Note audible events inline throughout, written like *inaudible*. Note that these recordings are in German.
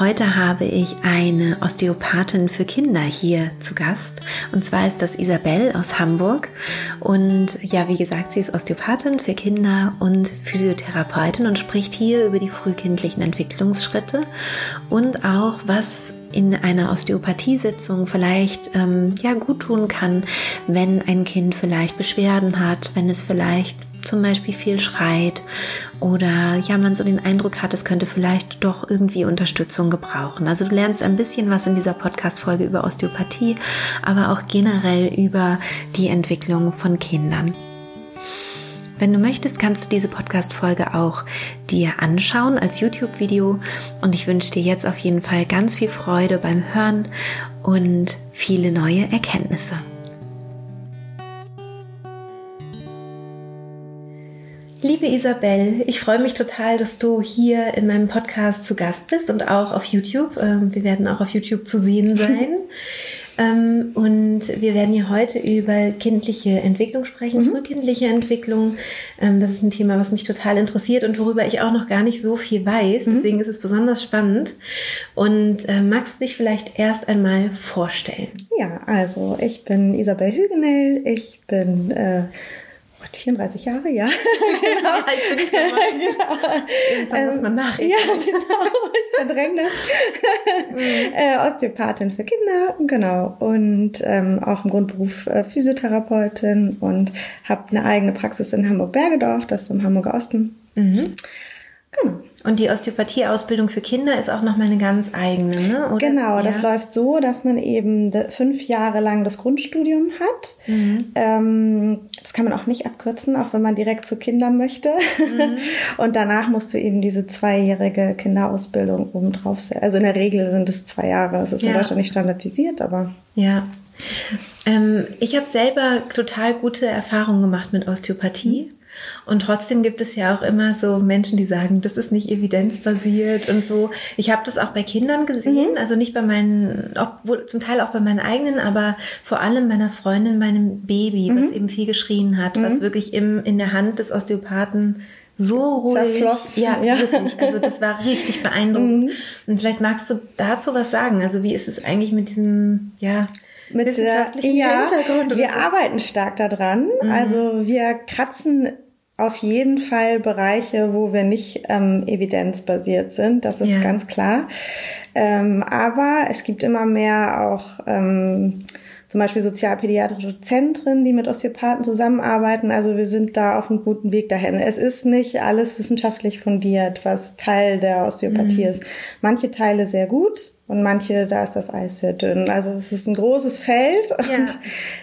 Heute habe ich eine Osteopathin für Kinder hier zu Gast. Und zwar ist das Isabel aus Hamburg. Und ja, wie gesagt, sie ist Osteopathin für Kinder und Physiotherapeutin und spricht hier über die frühkindlichen Entwicklungsschritte und auch, was in einer Osteopathiesitzung vielleicht ähm, ja gut tun kann, wenn ein Kind vielleicht Beschwerden hat, wenn es vielleicht zum Beispiel viel schreit oder ja, man so den Eindruck hat, es könnte vielleicht doch irgendwie Unterstützung gebrauchen. Also du lernst ein bisschen was in dieser Podcast-Folge über Osteopathie, aber auch generell über die Entwicklung von Kindern. Wenn du möchtest, kannst du diese Podcast-Folge auch dir anschauen als YouTube-Video und ich wünsche dir jetzt auf jeden Fall ganz viel Freude beim Hören und viele neue Erkenntnisse. Liebe Isabel, ich freue mich total, dass du hier in meinem Podcast zu Gast bist und auch auf YouTube. Ähm, wir werden auch auf YouTube zu sehen *laughs* sein. Ähm, und wir werden hier heute über kindliche Entwicklung sprechen, mhm. frühkindliche Entwicklung. Ähm, das ist ein Thema, was mich total interessiert und worüber ich auch noch gar nicht so viel weiß. Mhm. Deswegen ist es besonders spannend. Und äh, magst du dich vielleicht erst einmal vorstellen? Ja, also ich bin Isabel Hügenel. Ich bin äh, 34 Jahre, ja. *laughs* genau. ich bin nicht *laughs* genau. Irgendwann muss man ähm, nachrechnen. Ja, genau. Ich verdränge das. *laughs* Mhm. äh, Osteopathin für Kinder, genau. Und ähm, auch im Grundberuf äh, Physiotherapeutin und habe eine eigene Praxis in Hamburg-Bergedorf, das ist im Hamburger Osten. Mhm. Genau. Und die Osteopathie-Ausbildung für Kinder ist auch nochmal eine ganz eigene, ne? Oder? Genau, das ja. läuft so, dass man eben fünf Jahre lang das Grundstudium hat. Mhm. Ähm, das kann man auch nicht abkürzen, auch wenn man direkt zu Kindern möchte. Mhm. *laughs* Und danach musst du eben diese zweijährige Kinderausbildung obendrauf sehen. Also in der Regel sind es zwei Jahre. Es ist ja. in Deutschland nicht standardisiert, aber. Ja. Ähm, ich habe selber total gute Erfahrungen gemacht mit Osteopathie. Mhm. Und trotzdem gibt es ja auch immer so Menschen, die sagen, das ist nicht evidenzbasiert und so. Ich habe das auch bei Kindern gesehen, mhm. also nicht bei meinen, obwohl zum Teil auch bei meinen eigenen, aber vor allem meiner Freundin, meinem Baby, mhm. was eben viel geschrien hat, mhm. was wirklich im, in der Hand des Osteopathen so ruhig. Zerfloss. Ja, *laughs* ja, wirklich. Also das war richtig beeindruckend. Mhm. Und vielleicht magst du dazu was sagen. Also wie ist es eigentlich mit diesem, ja, mit wissenschaftlichen ja, Hintergrund? Wir so? arbeiten stark daran. Mhm. Also wir kratzen auf jeden Fall Bereiche, wo wir nicht ähm, evidenzbasiert sind, das ist ja. ganz klar. Ähm, aber es gibt immer mehr auch ähm, zum Beispiel sozialpädiatrische Zentren, die mit Osteopathen zusammenarbeiten. Also wir sind da auf einem guten Weg dahin. Es ist nicht alles wissenschaftlich fundiert, was Teil der Osteopathie mhm. ist. Manche Teile sehr gut, und manche, da ist das Eis sehr dünn. Also es ist ein großes Feld und ja.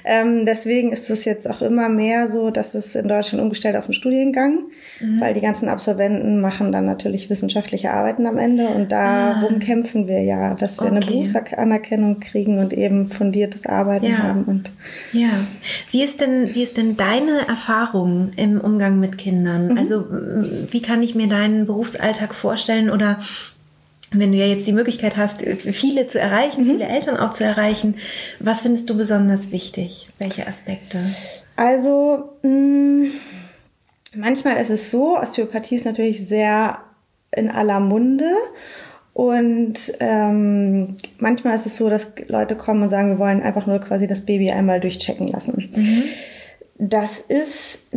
ähm, deswegen ist es jetzt auch immer mehr so, dass es in Deutschland umgestellt auf einen Studiengang, mhm. weil die ganzen Absolventen machen dann natürlich wissenschaftliche Arbeiten am Ende und darum ah. kämpfen wir ja, dass wir okay. eine Berufsanerkennung kriegen und eben fundiertes Arbeiten ja. haben. Und ja, wie ist denn wie ist denn deine Erfahrung im Umgang mit Kindern? Mhm. Also wie kann ich mir deinen Berufsalltag vorstellen oder wenn du ja jetzt die Möglichkeit hast, viele zu erreichen, mhm. viele Eltern auch zu erreichen, was findest du besonders wichtig? Welche Aspekte? Also, mh, mm, manchmal ist es so, Osteopathie ist natürlich sehr in aller Munde. Und ähm, manchmal ist es so, dass Leute kommen und sagen, wir wollen einfach nur quasi das Baby einmal durchchecken lassen. Mhm. Das ist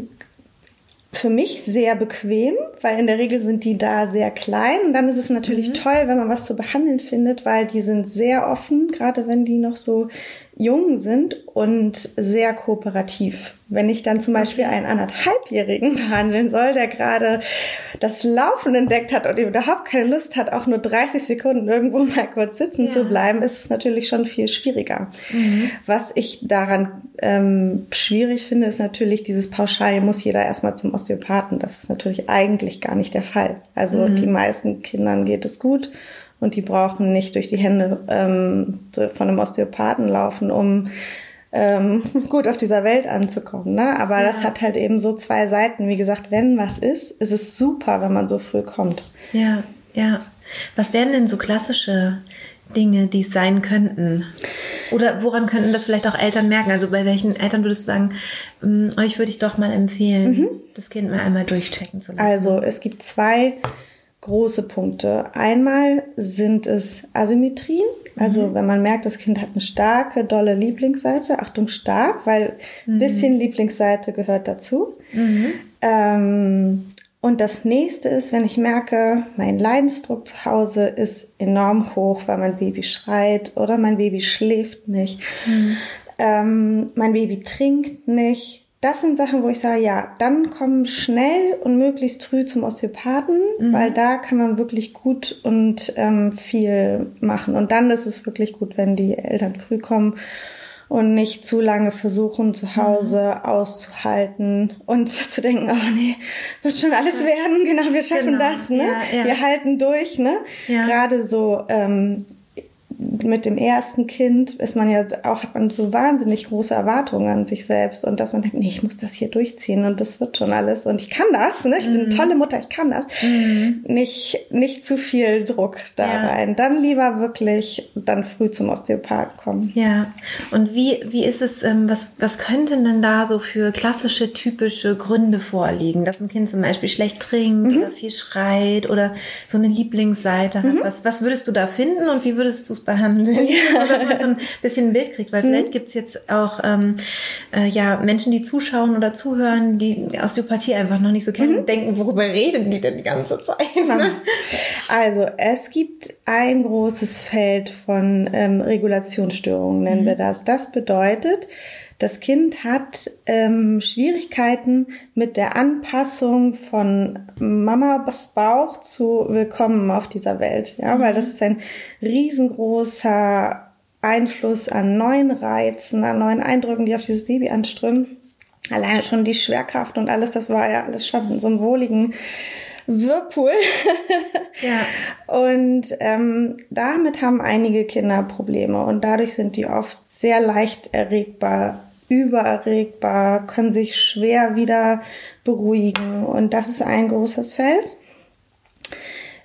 für mich sehr bequem, weil in der Regel sind die da sehr klein. Und dann ist es natürlich mhm. toll, wenn man was zu behandeln findet, weil die sind sehr offen, gerade wenn die noch so jung sind und sehr kooperativ. Wenn ich dann zum Beispiel einen anderthalbjährigen *laughs* behandeln soll, der gerade das Laufen entdeckt hat und überhaupt keine Lust hat, auch nur 30 Sekunden irgendwo *laughs* mal kurz sitzen ja. zu bleiben, ist es natürlich schon viel schwieriger. Mhm. Was ich daran ähm, schwierig finde, ist natürlich dieses Pauschal, muss jeder erstmal zum Osteopathen. Das ist natürlich eigentlich gar nicht der Fall. Also mhm. die meisten Kindern geht es gut und die brauchen nicht durch die Hände ähm, von einem Osteopathen laufen, um ähm, *laughs* gut auf dieser Welt anzukommen. Ne? Aber ja. das hat halt eben so zwei Seiten. Wie gesagt, wenn was ist, ist es super, wenn man so früh kommt. Ja. Ja. Was wären denn so klassische Dinge, die es sein könnten? Oder woran könnten das vielleicht auch Eltern merken? Also bei welchen Eltern würdest du sagen, ähm, euch würde ich doch mal empfehlen, mhm. das Kind mal einmal durchchecken zu lassen? Also es gibt zwei große Punkte. Einmal sind es Asymmetrien. Also mhm. wenn man merkt, das Kind hat eine starke, dolle Lieblingsseite, Achtung stark, weil ein mhm. bisschen Lieblingsseite gehört dazu. Mhm. Ähm, und das nächste ist, wenn ich merke, mein Leidensdruck zu Hause ist enorm hoch, weil mein Baby schreit oder mein Baby schläft nicht, mhm. ähm, mein Baby trinkt nicht. Das sind Sachen, wo ich sage, ja, dann kommen schnell und möglichst früh zum Osteopathen, mhm. weil da kann man wirklich gut und ähm, viel machen. Und dann ist es wirklich gut, wenn die Eltern früh kommen und nicht zu lange versuchen, zu Hause mhm. auszuhalten und *laughs* zu denken, oh nee, wird schon alles werden, genau, wir schaffen genau. das, ne? Ja, ja. Wir halten durch, ne? Gerade so ähm, mit dem ersten Kind ist man ja auch, hat man so wahnsinnig große Erwartungen an sich selbst und dass man denkt, nee, ich muss das hier durchziehen und das wird schon alles und ich kann das, ne? ich bin eine mhm. tolle Mutter, ich kann das. Mhm. Nicht, nicht zu viel Druck da ja. rein. Dann lieber wirklich dann früh zum Osteopath kommen. Ja, und wie, wie ist es, ähm, was, was könnten denn da so für klassische, typische Gründe vorliegen, dass ein Kind zum Beispiel schlecht trinkt mhm. oder viel schreit oder so eine Lieblingsseite hat? Mhm. Was, was würdest du da finden und wie würdest du es behandeln, ja. *laughs* dass man so ein bisschen ein Bild kriegt. Weil vielleicht mhm. gibt es jetzt auch ähm, äh, ja, Menschen, die zuschauen oder zuhören, die Osteopathie einfach noch nicht so kennen mhm. und denken, worüber reden die denn die ganze Zeit? Ne? *laughs* Also es gibt ein großes Feld von ähm, Regulationsstörungen, nennen mhm. wir das. Das bedeutet, das Kind hat ähm, Schwierigkeiten mit der Anpassung von Mamas Bauch zu Willkommen auf dieser Welt. Ja, weil das ist ein riesengroßer Einfluss an neuen Reizen, an neuen Eindrücken, die auf dieses Baby anströmen. Alleine schon die Schwerkraft und alles, das war ja alles schon in so einem wohligen Whirlpool. ja. *laughs* Und ähm, damit haben einige Kinder Probleme und dadurch sind die oft sehr leicht erregbar, übererregbar, können sich schwer wieder beruhigen und das ist ein großes Feld.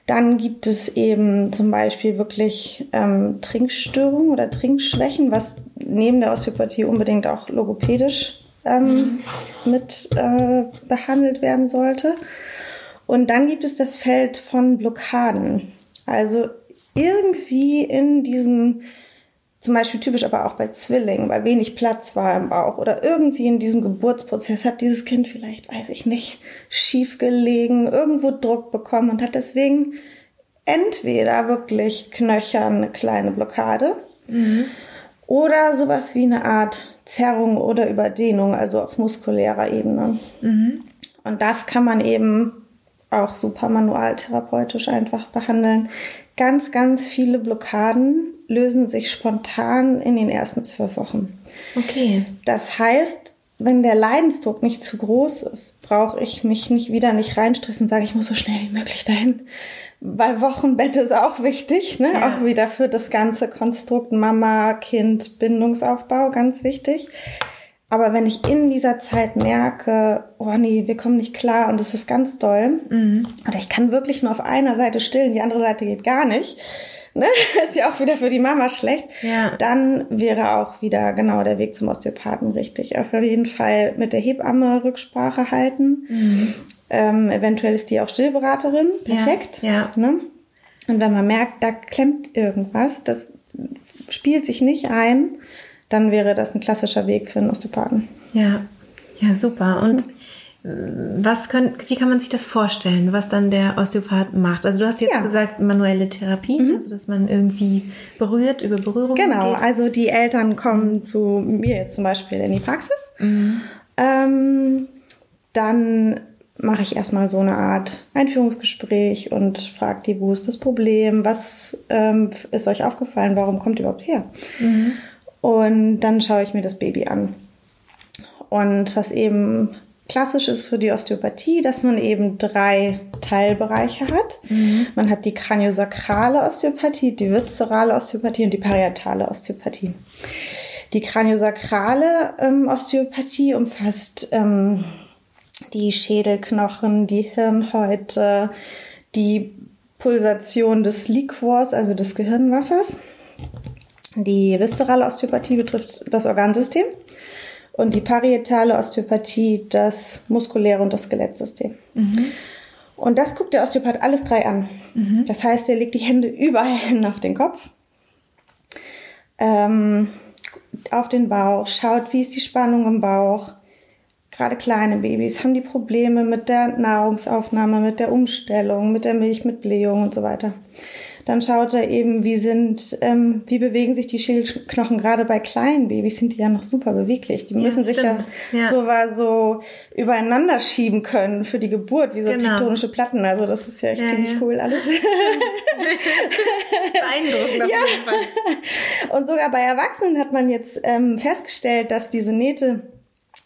Dann gibt es eben zum Beispiel wirklich ähm, Trinkstörungen oder Trinkschwächen, was neben der Osteopathie unbedingt auch logopädisch ähm, mit äh, behandelt werden sollte. Und dann gibt es das Feld von Blockaden. Also irgendwie in diesem, zum Beispiel typisch aber auch bei Zwillingen, weil wenig Platz war im Bauch oder irgendwie in diesem Geburtsprozess hat dieses Kind vielleicht, weiß ich nicht, schief gelegen, irgendwo Druck bekommen und hat deswegen entweder wirklich knöchern eine kleine Blockade mhm. oder sowas wie eine Art Zerrung oder Überdehnung, also auf muskulärer Ebene. Mhm. Und das kann man eben auch super manualtherapeutisch einfach behandeln. Ganz, ganz viele Blockaden lösen sich spontan in den ersten zwölf Wochen. Okay. Das heißt, wenn der Leidensdruck nicht zu groß ist, brauche ich mich nicht wieder nicht reinstressen und sagen, ich muss so schnell wie möglich dahin. Weil Wochenbett ist auch wichtig, ne? Ja. Auch wieder für das ganze Konstrukt Mama, Kind, Bindungsaufbau ganz wichtig. Aber wenn ich in dieser Zeit merke, oh nee, wir kommen nicht klar und es ist ganz doll, mhm. oder ich kann wirklich nur auf einer Seite stillen, die andere Seite geht gar nicht, ne? *laughs* ist ja auch wieder für die Mama schlecht, ja. dann wäre auch wieder genau der Weg zum Osteopathen richtig. Auf jeden Fall mit der Hebamme Rücksprache halten. Mhm. Ähm, eventuell ist die auch Stillberaterin, perfekt. Ja. ja. Ne? Und wenn man merkt, da klemmt irgendwas, das spielt sich nicht ein, dann wäre das ein klassischer Weg für einen Osteopathen. Ja, ja, super. Und was können, wie kann man sich das vorstellen, was dann der Osteopath macht? Also du hast jetzt ja. gesagt manuelle Therapie, mhm. also dass man irgendwie berührt, über Berührung Genau, geht. also die Eltern kommen zu mir jetzt zum Beispiel in die Praxis. Mhm. Ähm, dann mache ich erstmal so eine Art Einführungsgespräch und frage die, wo ist das Problem, was ähm, ist euch aufgefallen, warum kommt ihr überhaupt her? Mhm. Und dann schaue ich mir das Baby an. Und was eben klassisch ist für die Osteopathie, dass man eben drei Teilbereiche hat. Mhm. Man hat die kraniosakrale Osteopathie, die viszerale Osteopathie und die parietale Osteopathie. Die kraniosakrale ähm, Osteopathie umfasst ähm, die Schädelknochen, die Hirnhäute, die Pulsation des Liquors, also des Gehirnwassers. Die viszerale Osteopathie betrifft das Organsystem und die parietale Osteopathie das muskuläre und das Skelettsystem. Mhm. Und das guckt der Osteopath alles drei an. Mhm. Das heißt, er legt die Hände *laughs* überall hin auf den Kopf, ähm, auf den Bauch, schaut, wie ist die Spannung im Bauch. Gerade kleine Babys haben die Probleme mit der Nahrungsaufnahme, mit der Umstellung, mit der Milch, mit Blähung und so weiter. Dann schaut er eben, wie sind, ähm, wie bewegen sich die Schädelknochen. Gerade bei kleinen Babys sind die ja noch super beweglich. Die müssen ja, sich ja, ja, so war so übereinander schieben können für die Geburt, wie so genau. tektonische Platten. Also das ist ja echt ja, ziemlich cool alles. *laughs* Beeindruckend auf jeden Fall. Und sogar bei Erwachsenen hat man jetzt ähm, festgestellt, dass diese Nähte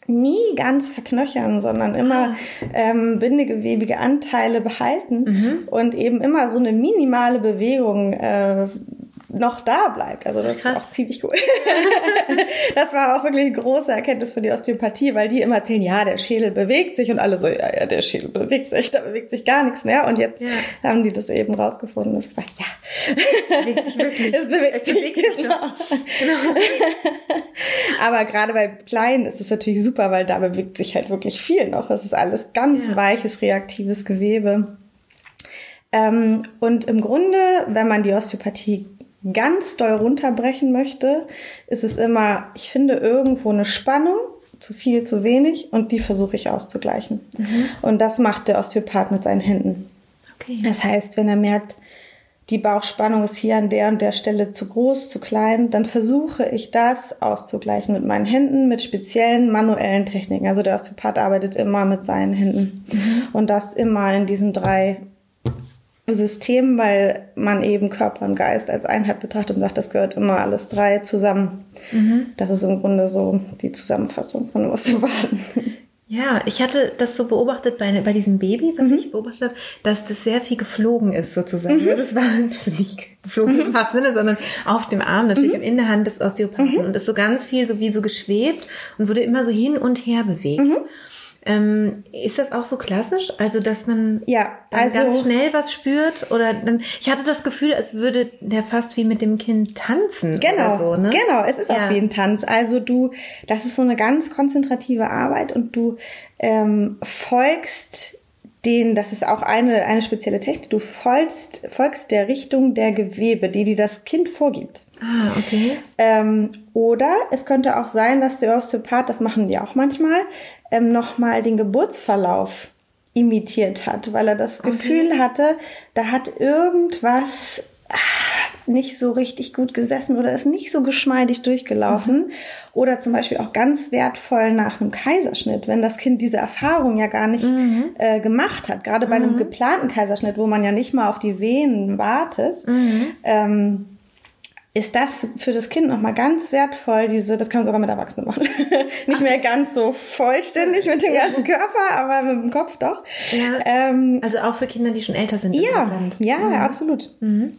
nie ganz verknöchern, sondern immer ah. ähm, bindegewebige Anteile behalten mhm. und eben immer so eine minimale Bewegung äh, noch da bleibt. Also das Krass. ist auch ziemlich cool. *laughs* das war auch wirklich eine große Erkenntnis für die Osteopathie, weil die immer erzählen, ja, der Schädel bewegt sich und alle so, ja, ja, der Schädel bewegt sich, da bewegt sich gar nichts mehr. Und jetzt ja. haben die das eben rausgefunden. Das war, ja. Bewegt sich wirklich. Es bewegt es sich, bewegt genau. genau. *laughs* Aber gerade bei Kleinen ist es natürlich super, weil da bewegt sich halt wirklich viel noch. Es ist alles ganz ja. weiches, reaktives Gewebe. Ähm, und im Grunde, wenn man die Osteopathie ganz doll runterbrechen möchte, ist es immer, ich finde irgendwo eine Spannung, zu viel, zu wenig, und die versuche ich auszugleichen. Mhm. Und das macht der Osteopath mit seinen Händen. Okay. Das heißt, wenn er merkt, die Bauchspannung ist hier an der und der Stelle zu groß, zu klein, dann versuche ich das auszugleichen mit meinen Händen, mit speziellen manuellen Techniken. Also der Osteopath arbeitet immer mit seinen Händen. Mhm. Und das immer in diesen drei System, weil man eben Körper und Geist als Einheit betrachtet und sagt, das gehört immer alles drei zusammen. Mhm. Das ist im Grunde so die Zusammenfassung von was zu warten. Ja, ich hatte das so beobachtet bei, bei diesem Baby, was mhm. ich beobachtet habe, dass das sehr viel geflogen ist sozusagen. Mhm. Das war also nicht geflogen im wahrsten Sinne, sondern auf dem Arm natürlich mhm. und in der Hand des Osteopathen mhm. und ist so ganz viel so wie so geschwebt und wurde immer so hin und her bewegt. Ähm, ist das auch so klassisch? Also, dass man ja, also, ganz schnell was spürt? Oder dann, ich hatte das Gefühl, als würde der fast wie mit dem Kind tanzen. Genau, so, ne? genau, es ist ja. auch wie ein Tanz. Also du, das ist so eine ganz konzentrative Arbeit und du ähm, folgst den, das ist auch eine, eine spezielle Technik, du folgst, folgst der Richtung der Gewebe, die dir das Kind vorgibt. Ah, okay. Ähm, oder es könnte auch sein, dass der Osteopath, das machen die auch manchmal, ähm, nochmal den Geburtsverlauf imitiert hat, weil er das okay. Gefühl hatte, da hat irgendwas ach, nicht so richtig gut gesessen oder ist nicht so geschmeidig durchgelaufen. Mhm. Oder zum Beispiel auch ganz wertvoll nach einem Kaiserschnitt, wenn das Kind diese Erfahrung ja gar nicht mhm. äh, gemacht hat. Gerade bei einem mhm. geplanten Kaiserschnitt, wo man ja nicht mal auf die Venen wartet. Mhm. Ähm, ist das für das Kind nochmal ganz wertvoll, diese, das kann man sogar mit Erwachsenen machen. *laughs* Nicht mehr ganz so vollständig mit dem ganzen Körper, aber mit dem Kopf doch. Ja, ähm, also auch für Kinder, die schon älter sind. Ja, ja, mhm. absolut. Mhm.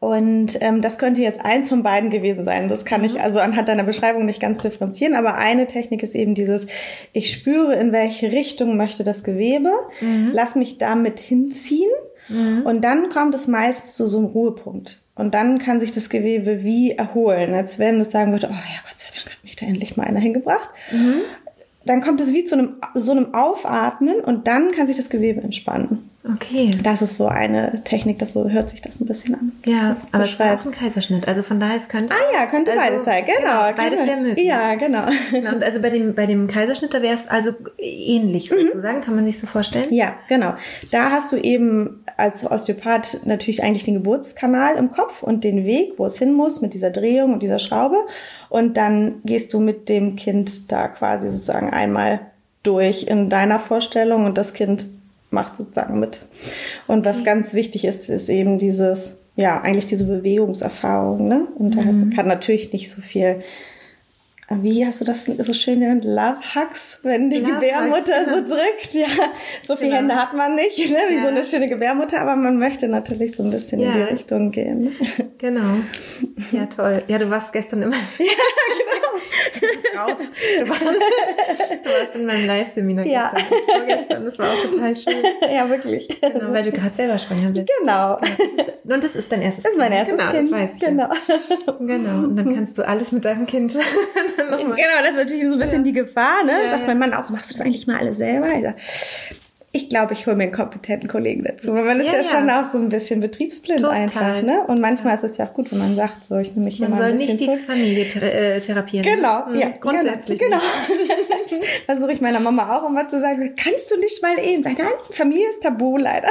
Und ähm, das könnte jetzt eins von beiden gewesen sein. Das kann mhm. ich also anhand deiner Beschreibung nicht ganz differenzieren, aber eine Technik ist eben dieses, ich spüre, in welche Richtung möchte das Gewebe, mhm. lass mich damit hinziehen mhm. und dann kommt es meist zu so einem Ruhepunkt. Und dann kann sich das Gewebe wie erholen, als wenn es sagen würde, oh ja, Gott sei Dank hat mich da endlich mal einer hingebracht. Mhm. Dann kommt es wie zu einem, so einem Aufatmen und dann kann sich das Gewebe entspannen. Okay. Das ist so eine Technik, das so hört sich das ein bisschen an. Ja, aber es war auch ein Kaiserschnitt. Also von daher es könnte. Ah ja, könnte also, beides sein, genau. genau beides wäre möglich. Ja, genau. genau. Und also bei dem, bei dem Kaiserschnitt, da wäre es also ähnlich mhm. sozusagen, mhm. kann man sich so vorstellen? Ja, genau. Da hast du eben als Osteopath natürlich eigentlich den Geburtskanal im Kopf und den Weg, wo es hin muss, mit dieser Drehung und dieser Schraube. Und dann gehst du mit dem Kind da quasi sozusagen einmal durch in deiner Vorstellung und das Kind macht sozusagen mit. Und was ganz wichtig ist, ist eben dieses, ja, eigentlich diese Bewegungserfahrung, ne? Und da mhm. kann natürlich nicht so viel wie hast du das so schön genannt? Love Hugs, wenn die Love Gebärmutter Hugs. so drückt. Ja, so viele genau. Hände hat man nicht, ne? wie ja. so eine schöne Gebärmutter, aber man möchte natürlich so ein bisschen ja. in die Richtung gehen. Genau. Ja, toll. Ja, du warst gestern immer. *laughs* ja, genau. raus. Du warst, du warst in meinem Live-Seminar ja. gestern, vorgestern. Das war auch total schön. Ja, wirklich. Genau, weil du gerade selber schwanger bist. Genau. Ja, das ist, und das ist dein erstes Das ist mein erstes genau, Kind. das weiß ich. Genau. Ja. Genau. Und dann kannst du alles mit deinem Kind *laughs* *laughs* Genau, das ist natürlich so ein bisschen die Gefahr, ne? Sagt mein Mann auch so, machst du das eigentlich mal alles selber? Ich sag, ich glaube, ich hole mir einen kompetenten Kollegen dazu. Weil man ist ja, ja, schon auch so ein bisschen betriebsblind Total. einfach. Ne? Und manchmal ja. ist es ja auch gut, wenn man sagt, so, ich nehme mich man hier mal ein bisschen Man soll nicht die Familie thera äh, therapieren. Genau, mhm. ja. Grundsätzlich. Genau. genau. *laughs* Versuche ich meiner Mama auch immer zu sagen, kannst du nicht mal eben sagen, nein, Familie ist tabu leider.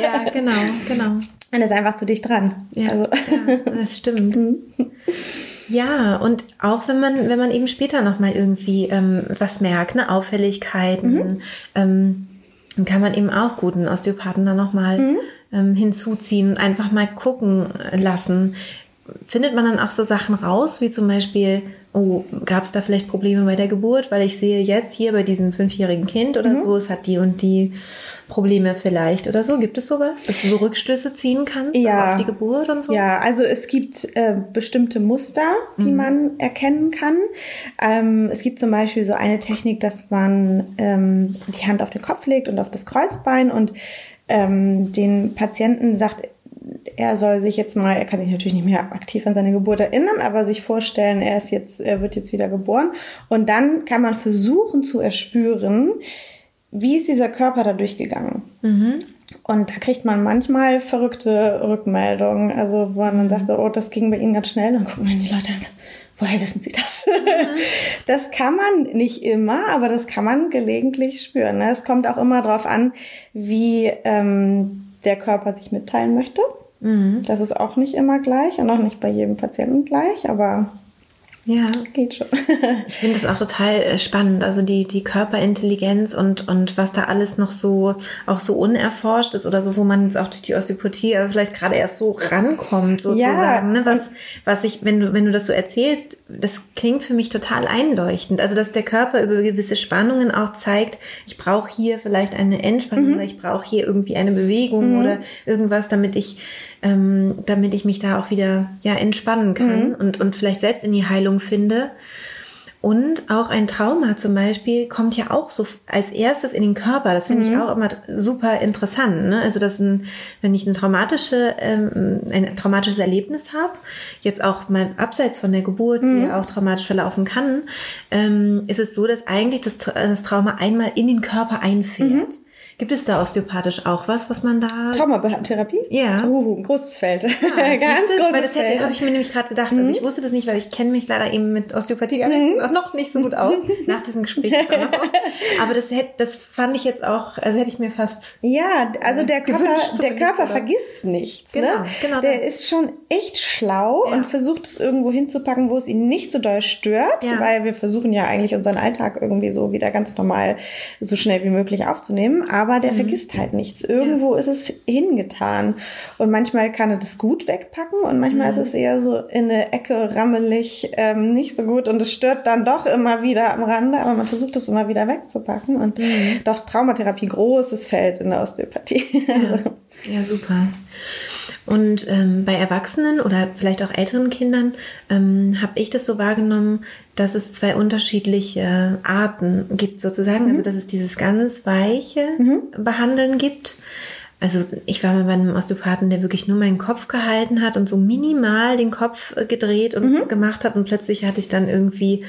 Ja, genau, genau. Man ist einfach zu dicht dran. Ja, also. ja das stimmt. *laughs* Ja, und auch wenn man, wenn man eben später nochmal irgendwie ähm, was merkt, ne, Auffälligkeiten, mhm. ähm, dann kann man eben auch guten Osteopathen da nochmal mhm. ähm, hinzuziehen und einfach mal gucken lassen. Findet man dann auch so Sachen raus, wie zum Beispiel, oh, gab es da vielleicht Probleme bei der Geburt? Weil ich sehe jetzt hier bei diesem fünfjährigen Kind oder mhm. so, es hat die und die Probleme vielleicht oder so. Gibt es sowas, dass du so Rückschlüsse ziehen kannst ja. auf die Geburt und so? Ja, also es gibt äh, bestimmte Muster, die mhm. man erkennen kann. Ähm, es gibt zum Beispiel so eine Technik, dass man ähm, die Hand auf den Kopf legt und auf das Kreuzbein und ähm, den Patienten sagt, er soll sich jetzt mal, er kann sich natürlich nicht mehr aktiv an seine Geburt erinnern, aber sich vorstellen, er ist jetzt, er wird jetzt wieder geboren. Und dann kann man versuchen zu erspüren, wie ist dieser Körper da durchgegangen. Mhm. Und da kriegt man manchmal verrückte Rückmeldungen, also wo man dann sagt, oh, das ging bei Ihnen ganz schnell. Und dann gucken dann die Leute an, woher wissen Sie das? Mhm. *laughs* Das kann man nicht immer, aber das kann man gelegentlich spüren. Ne? Es kommt auch immer darauf an, wie ähm, der Körper sich mitteilen möchte. Mhm. Das ist auch nicht immer gleich und auch nicht bei jedem Patienten gleich, aber ja. Geht schon. *laughs* ich finde das auch total äh, spannend. Also die, die Körperintelligenz und, und was da alles noch so, auch so unerforscht ist oder so, wo man jetzt auch durch die Osteopathie vielleicht gerade erst so rankommt, sozusagen. Ja. Ne? Was, was ich, wenn du, wenn du das so erzählst, das klingt für mich total einleuchtend. Also, dass der Körper über gewisse Spannungen auch zeigt, ich brauche hier vielleicht eine Entspannung mhm. oder ich brauche hier irgendwie eine Bewegung mhm. oder irgendwas, damit ich ähm, damit ich mich da auch wieder ja entspannen kann mhm. und, und vielleicht selbst in die Heilung finde. Und auch ein Trauma zum Beispiel kommt ja auch so als erstes in den Körper. Das finde mhm. ich auch immer super interessant. Ne? Also, dass ein, wenn ich ein, traumatische, ähm, ein traumatisches Erlebnis habe, jetzt auch mal abseits von der Geburt, mhm. die ja auch traumatisch verlaufen kann, ähm, ist es so, dass eigentlich das, das Trauma einmal in den Körper einfährt. Mhm. Gibt es da osteopathisch auch was, was man da... Traumatherapie? Ja. Uh, ein großes Feld. Ja, *laughs* Ganz siehste, großes weil das Feld. habe ich mir nämlich gerade gedacht. Mhm. Also ich wusste das nicht, weil ich kenne mich leider eben mit Osteopathie mhm. noch nicht so gut aus. *laughs* Nach diesem Gespräch. Aber das hätte, das fand ich jetzt auch, also hätte ich mir fast... Ja, also der Körper, der Körper vergisst nichts. Genau, ne? genau Der das. ist schon echt schlau ja. und versucht es irgendwo hinzupacken, wo es ihn nicht so doll stört, ja. weil wir versuchen ja eigentlich unseren Alltag irgendwie so wieder ganz normal so schnell wie möglich aufzunehmen. Aber aber der mhm. vergisst halt nichts. Irgendwo ja. ist es hingetan. Und manchmal kann er das gut wegpacken und manchmal mhm. ist es eher so in eine Ecke rammelig, ähm, nicht so gut und es stört dann doch immer wieder am Rande, aber man versucht es immer wieder wegzupacken. Und mhm. doch Traumatherapie, großes Feld in der Osteopathie. Ja, *laughs* ja super. Und ähm, bei Erwachsenen oder vielleicht auch älteren Kindern ähm, habe ich das so wahrgenommen, dass es zwei unterschiedliche Arten gibt sozusagen. Mhm. Also dass es dieses ganz weiche mhm. Behandeln gibt. Also ich war mal bei einem Osteopathen, der wirklich nur meinen Kopf gehalten hat und so minimal den Kopf gedreht und mhm. gemacht hat und plötzlich hatte ich dann irgendwie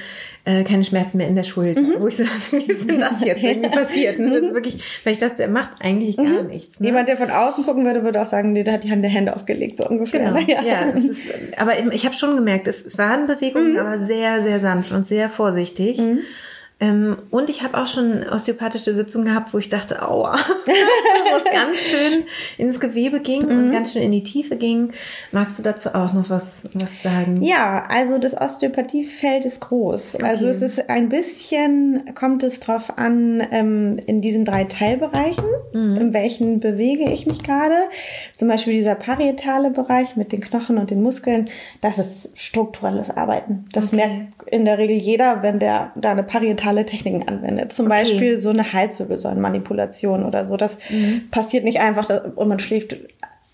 äh, keine Schmerzen mehr in der Schulter. Mhm. Wo ich so dachte, *laughs* wie ist denn das jetzt irgendwie passiert? Und das ist wirklich, weil ich dachte, er macht eigentlich gar mhm. nichts. Ne? Jemand, der von außen gucken würde, würde auch sagen, nee, der hat die Hand der Hände aufgelegt, so ungefähr. Genau, *laughs* ja. ja ist, aber ich habe schon gemerkt, es, es waren Bewegungen, mhm. aber sehr, sehr sanft und sehr vorsichtig. Mhm. Ähm, und ich habe auch schon osteopathische Sitzungen gehabt, wo ich dachte, aua, *laughs* wo es ganz schön ins Gewebe ging mhm. und ganz schön in die Tiefe ging. Magst du dazu auch noch was, was sagen? Ja, also das Osteopathiefeld ist groß. Okay. Also es ist ein bisschen, kommt es drauf an, ähm, in diesen drei Teilbereichen, mhm. in welchen bewege ich mich gerade. Zum Beispiel dieser parietale Bereich mit den Knochen und den Muskeln, das ist strukturelles Arbeiten. Das okay. merkt in der Regel jeder, wenn der da eine parietale digitale Techniken anwendet. Zum okay. Beispiel so eine Halswirbelsäulenmanipulation oder so. Das mhm. passiert nicht einfach und man schläft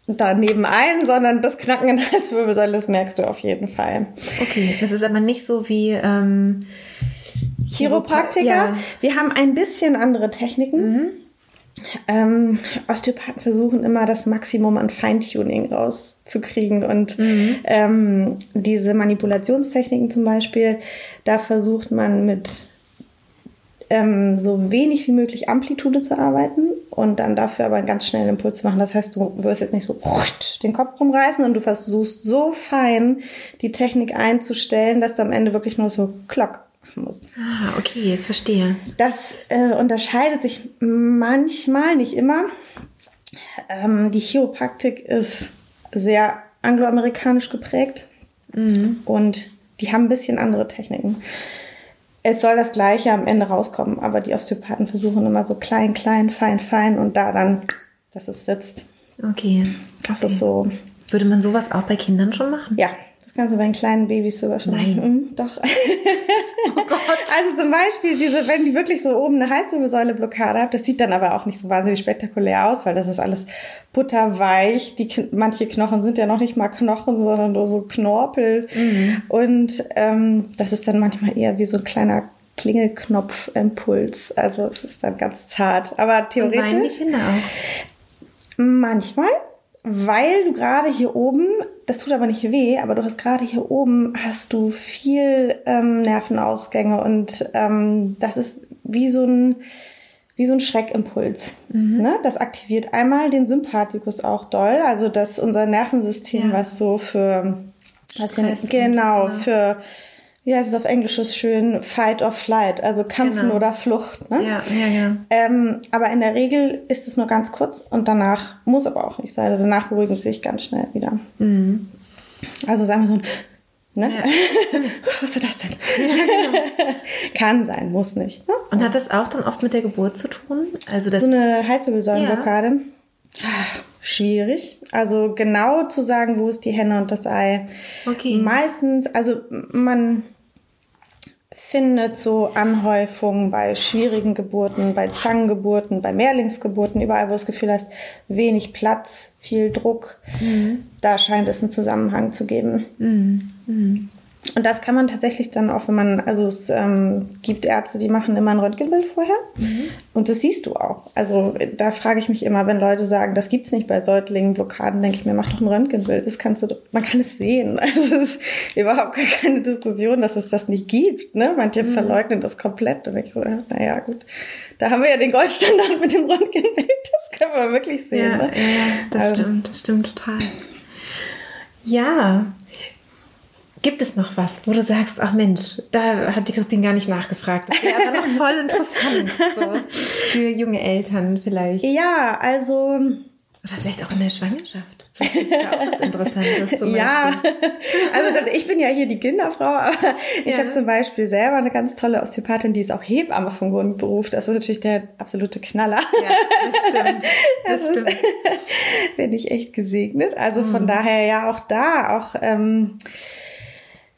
daneben ein, sondern das Knacken in der Halswirbelsäule, das merkst du auf jeden Fall. Okay, das ist aber nicht so wie ähm, Chiropraktiker. Ja. Wir haben ein bisschen andere Techniken. Mhm. Ähm, Osteopathen versuchen immer das Maximum an Feintuning rauszukriegen und mhm. ähm, diese Manipulationstechniken zum Beispiel, da versucht man mit ähm, so wenig wie möglich Amplitude zu arbeiten und dann dafür aber einen ganz schnellen Impuls zu machen. Das heißt, du wirst jetzt nicht so den Kopf rumreißen und du versuchst so fein die Technik einzustellen, dass du am Ende wirklich nur so klock machen musst. Ah, okay, verstehe. Das äh, unterscheidet sich manchmal, nicht immer. Ähm, die Chiropraktik ist sehr angloamerikanisch geprägt mhm. und die haben ein bisschen andere Techniken. Es soll das Gleiche am Ende rauskommen, aber die Osteopathen versuchen immer so klein, klein, fein, fein und da dann, dass es sitzt. Okay. Das okay. ist so. Würde man sowas auch bei Kindern schon machen? Ja, kannst du bei den kleinen Babys sogar schon Nein. Mhm, doch. Oh Gott. Also zum Beispiel diese, wenn die wirklich so oben eine Halswirbelsäule-Blockade haben, das sieht dann aber auch nicht so wahnsinnig spektakulär aus, weil das ist alles butterweich. Die, manche Knochen sind ja noch nicht mal Knochen, sondern nur so Knorpel. Mhm. Und ähm, das ist dann manchmal eher wie so ein kleiner Klingelknopfimpuls. Also es ist dann ganz zart. Aber theoretisch. Und weinen die Kinder auch? Manchmal weil du gerade hier oben, das tut aber nicht weh, aber du hast gerade hier oben, hast du viel ähm, Nervenausgänge und ähm, das ist wie so ein, wie so ein Schreckimpuls. Mhm. Ne? Das aktiviert einmal den Sympathikus auch doll, also das unser Nervensystem, ja. was so für was wir, genau, für heißt es auf Englisch ist schön, Fight or Flight, also Kampfen genau. oder Flucht. Ne? Ja, ja, ja. Ähm, aber in der Regel ist es nur ganz kurz und danach muss aber auch nicht sein. Also danach beruhigen sie sich ganz schnell wieder. Mhm. Also sagen wir so ein Ne? Ja. *laughs* Was ist das denn? Ja, genau. *laughs* Kann sein, muss nicht. Ne? Und hat das auch dann oft mit der Geburt zu tun? Also das so eine Halswirbelsäulenblockade? Ja. Schwierig. Also genau zu sagen, wo ist die Henne und das Ei. Okay. Meistens, also man findet so Anhäufungen bei schwierigen Geburten, bei Zangengeburten, bei Mehrlingsgeburten, überall, wo du das Gefühl hast, wenig Platz, viel Druck. Mhm. Da scheint es einen Zusammenhang zu geben. Mhm. Mhm. Und das kann man tatsächlich dann auch, wenn man, also es ähm, gibt Ärzte, die machen immer ein Röntgenbild vorher. Mhm. Und das siehst du auch. Also da frage ich mich immer, wenn Leute sagen, das gibt's nicht bei Säuglingen, Blockaden, denke ich mir, mach doch ein Röntgenbild. Das kannst du, man kann es sehen. *laughs* Also es ist überhaupt gar keine Diskussion, dass es das nicht gibt. Ne? Manche mhm. verleugnen das komplett. Und ich so, ja, naja, gut. Da haben wir ja den Goldstandard mit dem Röntgenbild. *laughs* Das können wir wirklich sehen. Ja, ne? ja das also, stimmt, das stimmt total. Ja, Gibt es noch was, wo du sagst, ach Mensch, da hat die Christine gar nicht nachgefragt. Das wäre aber noch *laughs* voll interessant so, für junge Eltern vielleicht. Ja, also. Oder vielleicht auch in der Schwangerschaft. Das ist ja auch was Interessantes zum *laughs* Ja, also das, ich bin ja hier die Kinderfrau, aber ich ja. habe zum Beispiel selber eine ganz tolle Osteopathin, die ist auch Hebamme vom Grundberuf. Das ist natürlich der absolute Knaller. Ja, das stimmt. *laughs* Das, das stimmt. bin ich echt gesegnet. Also mhm. von daher ja auch da, auch ähm,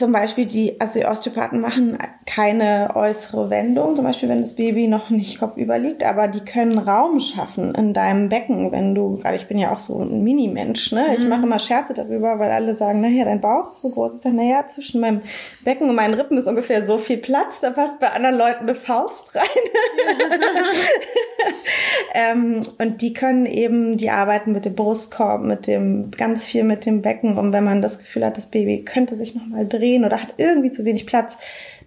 zum Beispiel die, also die Osteopathen machen keine äußere Wendung, zum Beispiel wenn das Baby noch nicht kopfüber liegt, aber die können Raum schaffen in deinem Becken, wenn du, gerade ich bin ja auch so ein Mini-Mensch, ne? Ich mhm. mache immer Scherze darüber, weil alle sagen, naja, dein Bauch ist so groß. Ich sage, naja, zwischen meinem Becken und meinen Rippen ist ungefähr so viel Platz, da passt bei anderen Leuten eine Faust rein. *laughs* ähm, und die können eben, die arbeiten mit dem Brustkorb, mit dem, ganz viel mit dem Becken, und wenn man das Gefühl hat, das Baby könnte sich nochmal drehen, drehen oder hat irgendwie zu wenig Platz,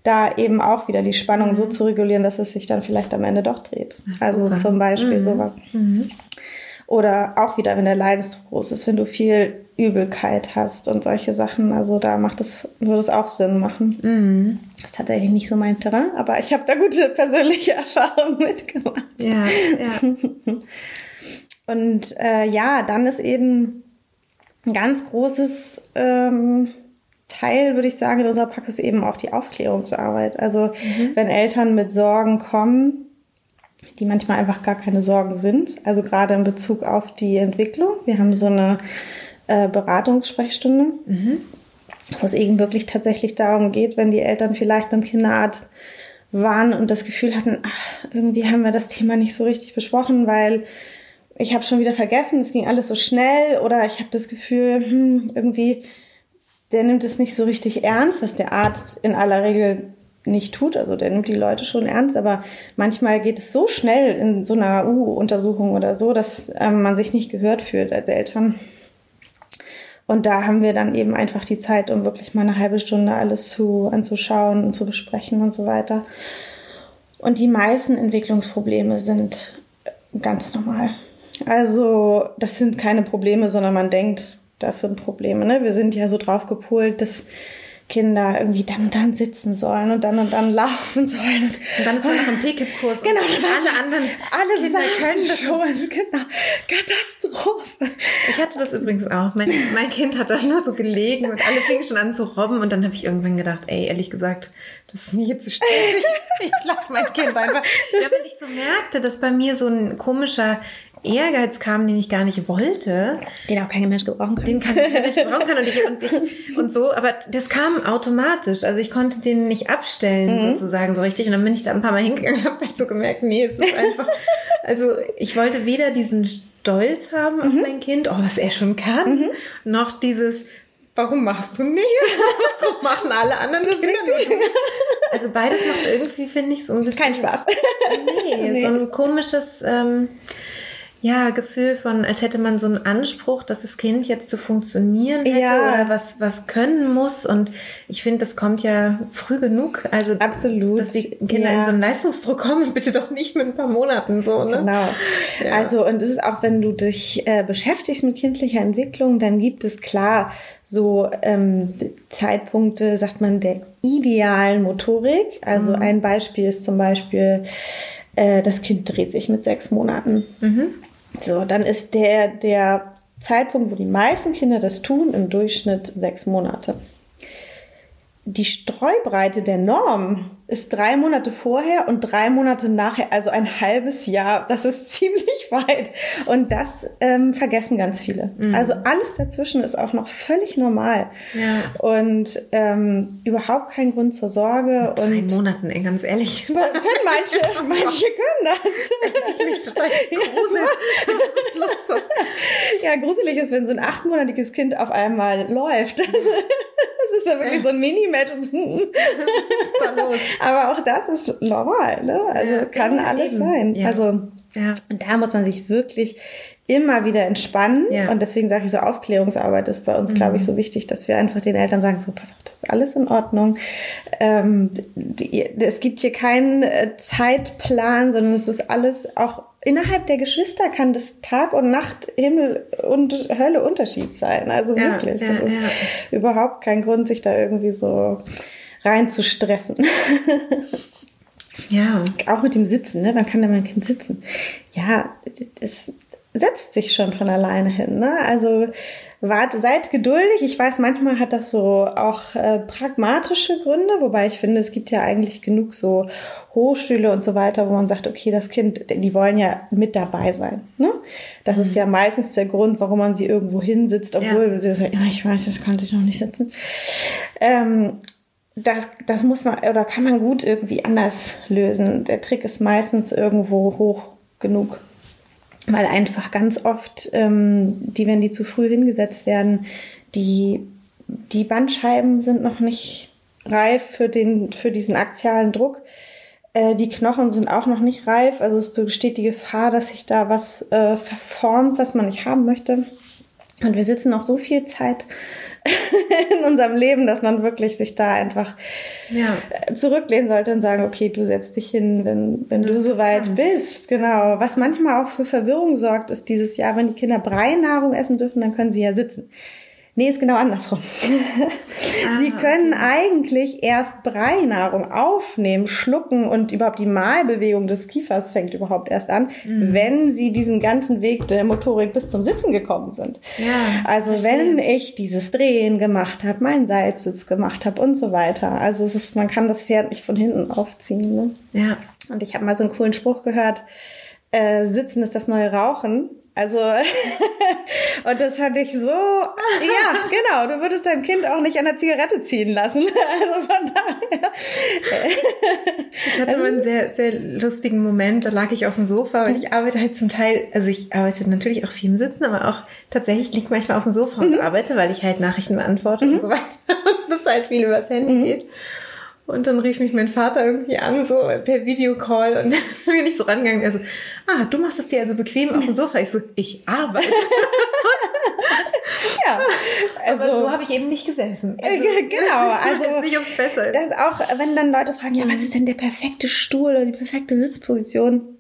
da eben auch wieder die Spannung mhm. so zu regulieren, dass es sich dann vielleicht am Ende doch dreht. Ach, also super. zum Beispiel mhm. sowas. Mhm. Oder auch wieder, wenn der Leidensdruck groß ist, wenn du viel Übelkeit hast und solche Sachen. Also da macht es, würde es auch Sinn machen. Mhm. Das ist tatsächlich nicht so mein Terrain, aber ich habe da gute *laughs* persönliche Erfahrungen mitgemacht. Ja, ja. *laughs* Und äh, ja, dann ist eben ein ganz großes ähm, Teil, würde ich sagen, in unserer Praxis eben auch die Aufklärungsarbeit. Also mhm. wenn Eltern mit Sorgen kommen, die manchmal einfach gar keine Sorgen sind, also gerade in Bezug auf die Entwicklung. Wir haben so eine äh, Beratungssprechstunde, mhm. wo es eben wirklich tatsächlich darum geht, wenn die Eltern vielleicht beim Kinderarzt waren und das Gefühl hatten, ach, irgendwie haben wir das Thema nicht so richtig besprochen, weil ich habe schon wieder vergessen, es ging alles so schnell oder ich habe das Gefühl, hm, irgendwie, der nimmt es nicht so richtig ernst, was der Arzt in aller Regel nicht tut. Also der nimmt die Leute schon ernst, aber manchmal geht es so schnell in so einer U-Untersuchung oder so, dass ähm, man sich nicht gehört fühlt als Eltern. Und da haben wir dann eben einfach die Zeit, um wirklich mal eine halbe Stunde alles zu, anzuschauen und zu besprechen und so weiter. Und die meisten Entwicklungsprobleme sind ganz normal. Also das sind keine Probleme, sondern man denkt, das sind Probleme. Ne? Wir sind ja so drauf gepolt, dass Kinder irgendwie dann und dann sitzen sollen und dann und dann laufen *laughs* sollen. Und, und dann ist man noch im PKIP-Kurs. Genau, und alle anderen alle Kinder können das schon. Genau. Katastrophe. Ich hatte das übrigens auch. Mein, mein Kind hat da nur so gelegen und alle fingen schon an zu robben und dann habe ich irgendwann gedacht, ey, ehrlich gesagt, das ist mir jetzt zu stressig. *laughs* Ich lasse mein Kind einfach. Ja, weil ich so merkte, dass bei mir so ein komischer Ehrgeiz kam, den ich gar nicht wollte. Den auch kein Mensch gebrauchen kann. Den kann kein Mensch gebrauchen kann und ich, und ich und so, aber das kam automatisch. Also ich konnte den nicht abstellen mhm. sozusagen so richtig. Und dann bin ich da ein paar Mal hingegangen und habe halt so gemerkt, nee, es ist einfach. *laughs* Also ich wollte weder diesen Stolz haben auf mhm. mein Kind, oh, was er schon kann, mhm. noch dieses, warum machst du nichts? *laughs* warum machen alle anderen Kinder nicht? Also beides macht irgendwie, finde ich, so ein bisschen. Kein Spaß. Nee, *laughs* nee. so ein komisches. Ähm, ja, Gefühl von, als hätte man so einen Anspruch, dass das Kind jetzt zu funktionieren hätte ja. oder was, was können muss. Und ich finde, das kommt ja früh genug. Also, Absolut. dass die Kinder ja. in so einen Leistungsdruck kommen, *laughs* bitte doch nicht mit ein paar Monaten so, ne? Genau. Ja. Also, und es ist auch, wenn du dich äh, beschäftigst mit kindlicher Entwicklung, dann gibt es klar so ähm, Zeitpunkte, sagt man, der idealen Motorik. Also, mhm. ein Beispiel ist zum Beispiel, äh, das Kind dreht sich mit sechs Monaten. Mhm. So, dann ist der, der Zeitpunkt, wo die meisten Kinder das tun, im Durchschnitt sechs Monate. Die Streubreite der Norm ist drei Monate vorher und drei Monate nachher, also ein halbes Jahr. Das ist *laughs* ziemlich weit. Und das ähm, vergessen ganz viele. Mhm. Also alles dazwischen ist auch noch völlig normal. Ja. Und ähm, überhaupt kein Grund zur Sorge. Drei und Monaten, ey, ganz ehrlich. *laughs* Können manche, *laughs* manche können das. Ich mich total grusel. Ja, was ist? Was? Ja, gruselig ist, wenn so ein achtmonatiges Kind auf einmal läuft. Das, das ist ja wirklich so ein Minimatch. Was ist da los? Aber auch das ist normal, ne? Also ja, kann alles eben. sein. Ja. Also ja. und da muss man sich wirklich immer wieder entspannen. Ja. Und deswegen sage ich so, Aufklärungsarbeit ist bei uns, mhm. glaube ich, so wichtig, dass wir einfach den Eltern sagen, so, pass auf, das ist alles in Ordnung. Ähm, die, es gibt hier keinen äh, Zeitplan, sondern es ist alles auch innerhalb der Geschwister kann das Tag und Nacht, Himmel und Hölle Unterschied sein. Also wirklich, ja, das ist überhaupt kein Grund, sich da irgendwie so rein zu stressen. Ja. Auch mit dem Sitzen, ne? Wann kann denn mein Kind sitzen? Ja, es setzt sich schon von alleine hin, ne? Also wart, seid geduldig. Ich weiß, manchmal hat das so auch äh, pragmatische Gründe, wobei ich finde, es gibt ja eigentlich genug so Hochschüle und so weiter, wo man sagt, okay, das Kind, die wollen ja mit dabei sein. Ne? Das mhm. ist ja meistens der Grund, warum man sie irgendwo hinsitzt, obwohl ja. sie sagen, ja, ich weiß, das konnte ich noch nicht sitzen. Ähm, das, das muss man oder kann man gut irgendwie anders lösen. Der Trick ist meistens irgendwo hoch genug, weil einfach ganz oft, ähm, die, wenn die zu früh hingesetzt werden, die, die Bandscheiben sind noch nicht reif für, den, für diesen axialen Druck. Äh, die Knochen sind auch noch nicht reif, also es besteht die Gefahr, dass sich da was äh, verformt, was man nicht haben möchte. Und wir sitzen noch so viel Zeit *laughs* in unserem Leben, dass man wirklich sich da einfach ja. zurücklehnen sollte und sagen, okay, du setzt dich hin, wenn, wenn du, du soweit bist. Genau. Was manchmal auch für Verwirrung sorgt, ist dieses Jahr, wenn die Kinder Breinahrung essen dürfen, dann können sie ja sitzen. Nee, ist genau andersrum. *laughs* Ah, Sie können okay. eigentlich erst Breinahrung aufnehmen, schlucken und überhaupt die Malbewegung des Kiefers fängt überhaupt erst an, mhm. wenn Sie diesen ganzen Weg der Motorik bis zum Sitzen gekommen sind. Ja, also verstehe. wenn ich dieses Drehen gemacht habe, meinen Seilsitz gemacht habe und so weiter. Also es ist, man kann das Pferd nicht von hinten aufziehen. Ne? Ja. Und ich habe mal so einen coolen Spruch gehört äh, Sitzen ist das neue Rauchen. Also, *laughs* und das fand ich so, ja, *laughs* genau, du würdest deinem Kind auch nicht an der Zigarette ziehen lassen. *laughs* Also von daher. Ich hatte mal einen sehr, sehr lustigen Moment, da lag ich auf dem Sofa, weil ich arbeite halt zum Teil, also ich arbeite natürlich auch viel im Sitzen, aber auch tatsächlich liege manchmal auf dem Sofa und mhm. arbeite, weil ich halt Nachrichten beantworte mhm. und so weiter und das halt viel übers Handy mhm. geht. Und dann rief mich mein Vater irgendwie an, so per Videocall. Und *laughs* dann bin ich so rangegangen. Er so, ah, du machst es dir also bequem auf dem Sofa. Ich so, ich arbeite. ja, also Aber so habe ich eben nicht gesessen. Also, genau, *laughs* also weiß nicht, ob es besser ist. Das ist auch, wenn dann Leute fragen, ja, was ist denn der perfekte Stuhl oder die perfekte Sitzposition?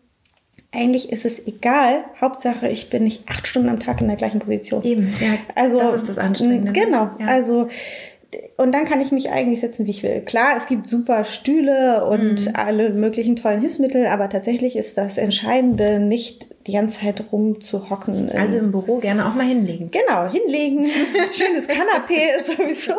Eigentlich ist es egal. Hauptsache, ich bin nicht acht Stunden am Tag in der gleichen Position. Eben, ja. Also, das ist das Anstrengende. Genau. Ja. Also, und dann kann ich mich eigentlich setzen, wie ich will. Klar, es gibt super Stühle und mhm. alle möglichen tollen Hilfsmittel, aber tatsächlich ist das Entscheidende nicht die ganze Zeit rumzuhocken. Also im Büro gerne auch mal hinlegen. Genau, hinlegen. *laughs* Schönes Kanapee ist sowieso.